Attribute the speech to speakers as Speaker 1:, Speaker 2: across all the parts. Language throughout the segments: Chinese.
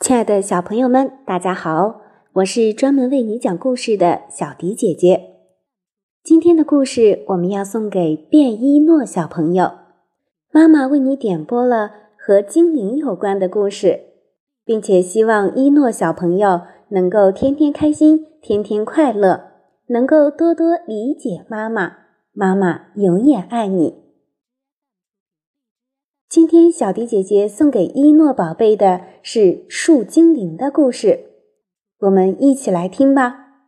Speaker 1: 亲爱的小朋友们，大家好！我是专门为你讲故事的小迪姐姐。今天的故事我们要送给卞一诺小朋友，妈妈为你点播了和精灵有关的故事，并且希望一诺小朋友能够天天开心，天天快乐，能够多多理解妈妈，妈妈永远爱你。今天小迪姐姐送给一诺宝贝的是树精灵的故事，我们一起来听吧。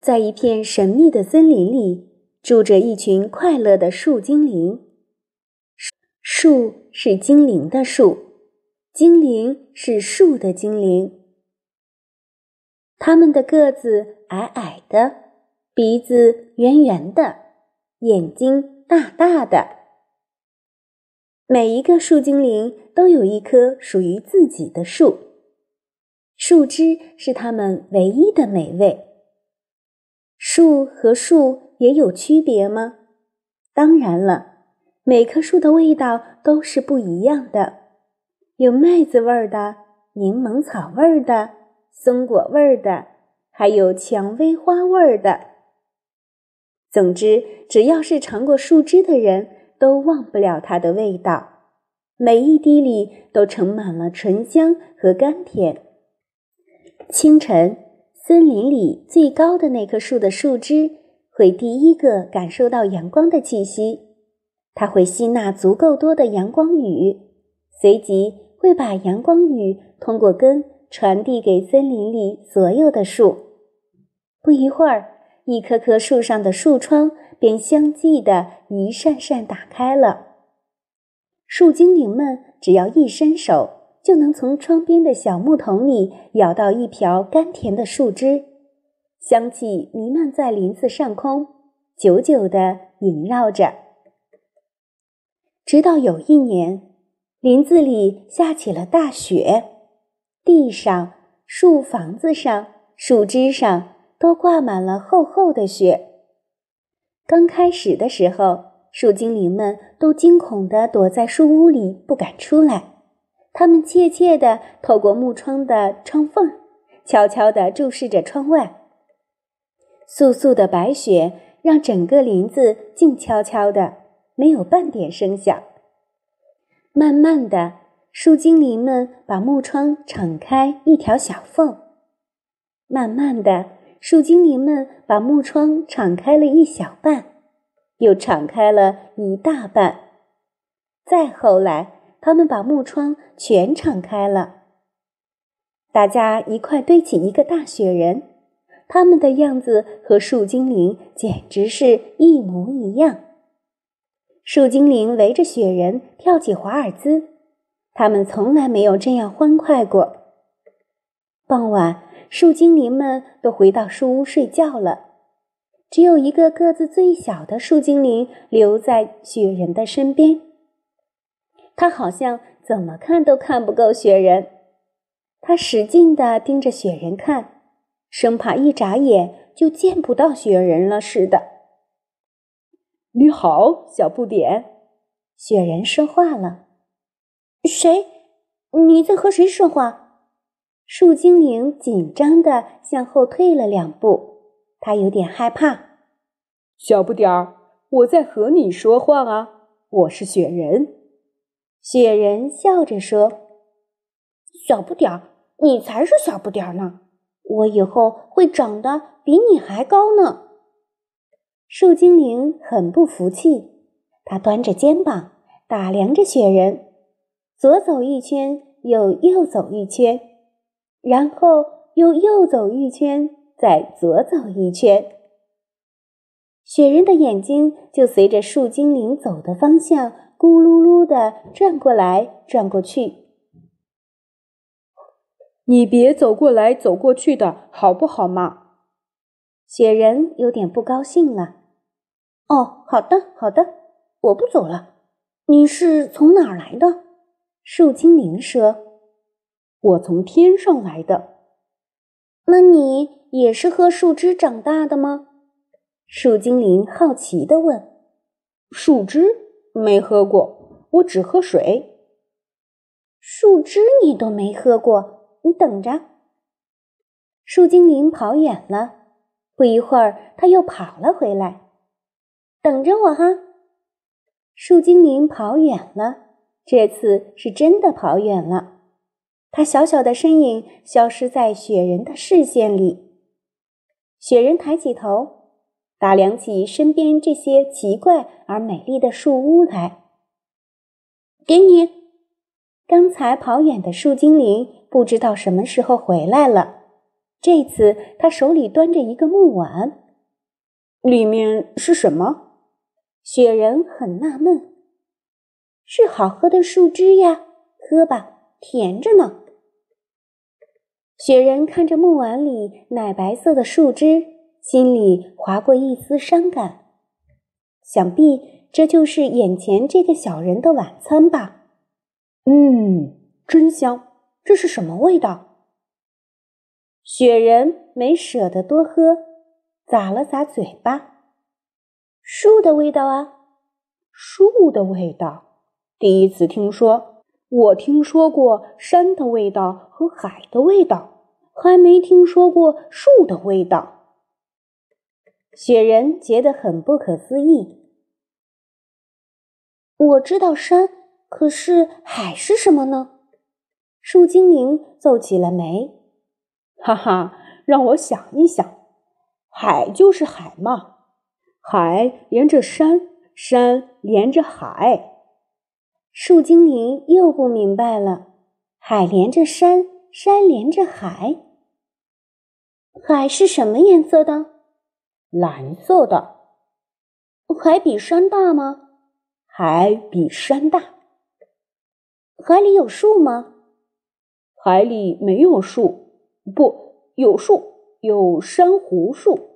Speaker 1: 在一片神秘的森林里，住着一群快乐的树精灵。树是精灵的树，精灵是树的精灵。它们的个子矮矮的，鼻子圆圆的，眼睛大大的。每一个树精灵都有一棵属于自己的树，树枝是它们唯一的美味。树和树也有区别吗？当然了，每棵树的味道都是不一样的，有麦子味儿的、柠檬草味儿的、松果味儿的，还有蔷薇花味儿的。总之，只要是尝过树枝的人。都忘不了它的味道，每一滴里都盛满了醇香和甘甜。清晨，森林里最高的那棵树的树枝会第一个感受到阳光的气息，它会吸纳足够多的阳光雨，随即会把阳光雨通过根传递给森林里所有的树。不一会儿，一棵棵树上的树窗。便相继的一扇扇打开了。树精灵们只要一伸手，就能从窗边的小木桶里舀到一瓢甘甜的树枝，香气弥漫在林子上空，久久的萦绕着。直到有一年，林子里下起了大雪，地上、树房子上、树枝上都挂满了厚厚的雪。刚开始的时候，树精灵们都惊恐地躲在树屋里，不敢出来。他们怯怯地透过木窗的窗缝，悄悄地注视着窗外。簌簌的白雪让整个林子静悄悄的，没有半点声响。慢慢的，树精灵们把木窗敞开一条小缝。慢慢的。树精灵们把木窗敞开了一小半，又敞开了一大半。再后来，他们把木窗全敞开了。大家一块堆起一个大雪人，他们的样子和树精灵简直是一模一样。树精灵围着雪人跳起华尔兹，他们从来没有这样欢快过。傍晚。树精灵们都回到树屋睡觉了，只有一个个子最小的树精灵留在雪人的身边。他好像怎么看都看不够雪人，他使劲地盯着雪人看，生怕一眨眼就见不到雪人了似的。
Speaker 2: 你好，小不点，
Speaker 1: 雪人说话了：“
Speaker 3: 谁？你在和谁说话？”
Speaker 1: 树精灵紧张地向后退了两步，他有点害怕。
Speaker 2: 小不点儿，我在和你说话啊！我是雪人。
Speaker 1: 雪人笑着说：“
Speaker 3: 小不点儿，你才是小不点儿呢！我以后会长得比你还高呢。”
Speaker 1: 树精灵很不服气，他端着肩膀打量着雪人，左走一圈，又右走一圈。然后又右走一圈，再左走一圈，雪人的眼睛就随着树精灵走的方向咕噜噜的转过来转过去。
Speaker 2: 你别走过来走过去的好不好嘛？
Speaker 1: 雪人有点不高兴了。
Speaker 3: 哦，好的，好的，我不走了。你是从哪儿来的？
Speaker 1: 树精灵说。
Speaker 2: 我从天上来的，
Speaker 3: 那你也是喝树枝长大的吗？
Speaker 1: 树精灵好奇地问。
Speaker 2: 树枝没喝过，我只喝水。
Speaker 3: 树枝你都没喝过，你等着。
Speaker 1: 树精灵跑远了，不一会儿，他又跑了回来。等着我哈！树精灵跑远了，这次是真的跑远了。他小小的身影消失在雪人的视线里。雪人抬起头，打量起身边这些奇怪而美丽的树屋来。给你，刚才跑远的树精灵不知道什么时候回来了。这次他手里端着一个木碗，
Speaker 2: 里面是什么？
Speaker 1: 雪人很纳闷，是好喝的树枝呀，喝吧，甜着呢。雪人看着木碗里奶白色的树枝，心里划过一丝伤感。想必这就是眼前这个小人的晚餐吧。
Speaker 2: 嗯，真香。这是什么味道？
Speaker 1: 雪人没舍得多喝，咂了咂嘴巴。树的味道啊，
Speaker 2: 树的味道，第一次听说。我听说过山的味道和海的味道，还没听说过树的味道。
Speaker 1: 雪人觉得很不可思议。
Speaker 3: 我知道山，可是海是什么呢？
Speaker 1: 树精灵皱起了眉。
Speaker 2: 哈哈，让我想一想，海就是海嘛。海连着山，山连着海。
Speaker 1: 树精灵又不明白了：海连着山，山连着海。海是什么颜色的？
Speaker 2: 蓝色的。
Speaker 3: 海比山大吗？
Speaker 2: 海比山大。
Speaker 3: 海里有树吗？
Speaker 2: 海里没有树，不，有树，有珊瑚树。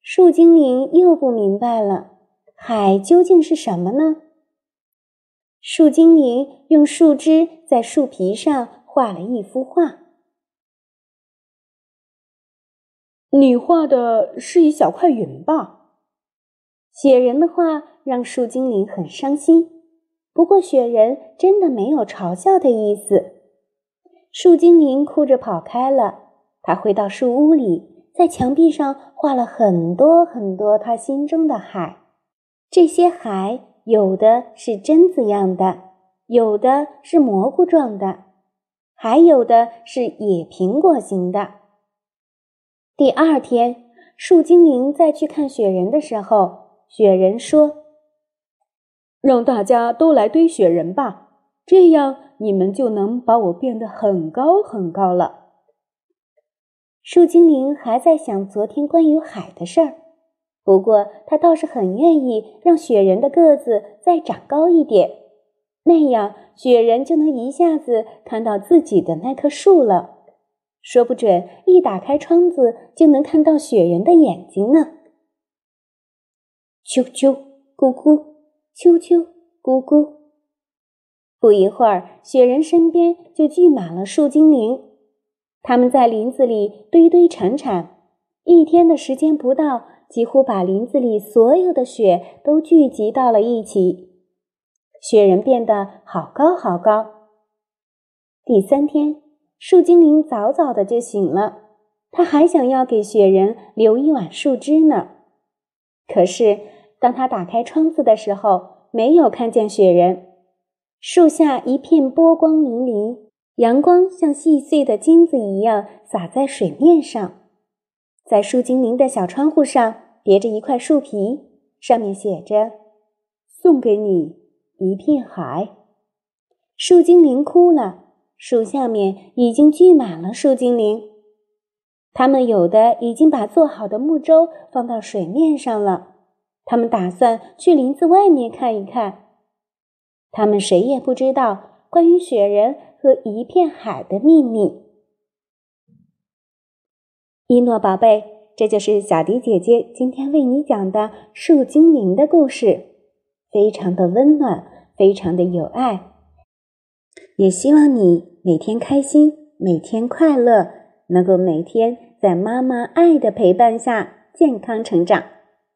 Speaker 1: 树精灵又不明白了，海究竟是什么呢？树精灵用树枝在树皮上画了一幅画。
Speaker 2: 你画的是一小块云吧？
Speaker 1: 雪人的画让树精灵很伤心，不过雪人真的没有嘲笑的意思。树精灵哭着跑开了，他回到树屋里。在墙壁上画了很多很多他心中的海，这些海有的是榛子样的，有的是蘑菇状的，还有的是野苹果形的。第二天，树精灵再去看雪人的时候，雪人说：“
Speaker 2: 让大家都来堆雪人吧，这样你们就能把我变得很高很高了。”
Speaker 1: 树精灵还在想昨天关于海的事儿，不过他倒是很愿意让雪人的个子再长高一点，那样雪人就能一下子看到自己的那棵树了。说不准一打开窗子就能看到雪人的眼睛呢。啾啾咕咕，啾啾咕咕。不一会儿，雪人身边就聚满了树精灵。他们在林子里堆堆铲铲，一天的时间不到，几乎把林子里所有的雪都聚集到了一起。雪人变得好高好高。第三天，树精灵早早的就醒了，他还想要给雪人留一碗树枝呢。可是，当他打开窗子的时候，没有看见雪人。树下一片波光粼粼。阳光像细碎的金子一样洒在水面上，在树精灵的小窗户上别着一块树皮，上面写着：“
Speaker 2: 送给你一片海。”
Speaker 1: 树精灵哭了，树下面已经聚满了树精灵，他们有的已经把做好的木舟放到水面上了，他们打算去林子外面看一看。他们谁也不知道关于雪人。和一片海的秘密，一诺宝贝，这就是小迪姐姐今天为你讲的树精灵的故事，非常的温暖，非常的有爱。也希望你每天开心，每天快乐，能够每天在妈妈爱的陪伴下健康成长。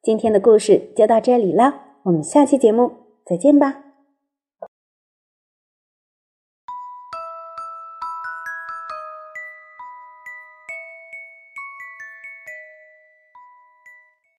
Speaker 1: 今天的故事就到这里了，我们下期节目再见吧。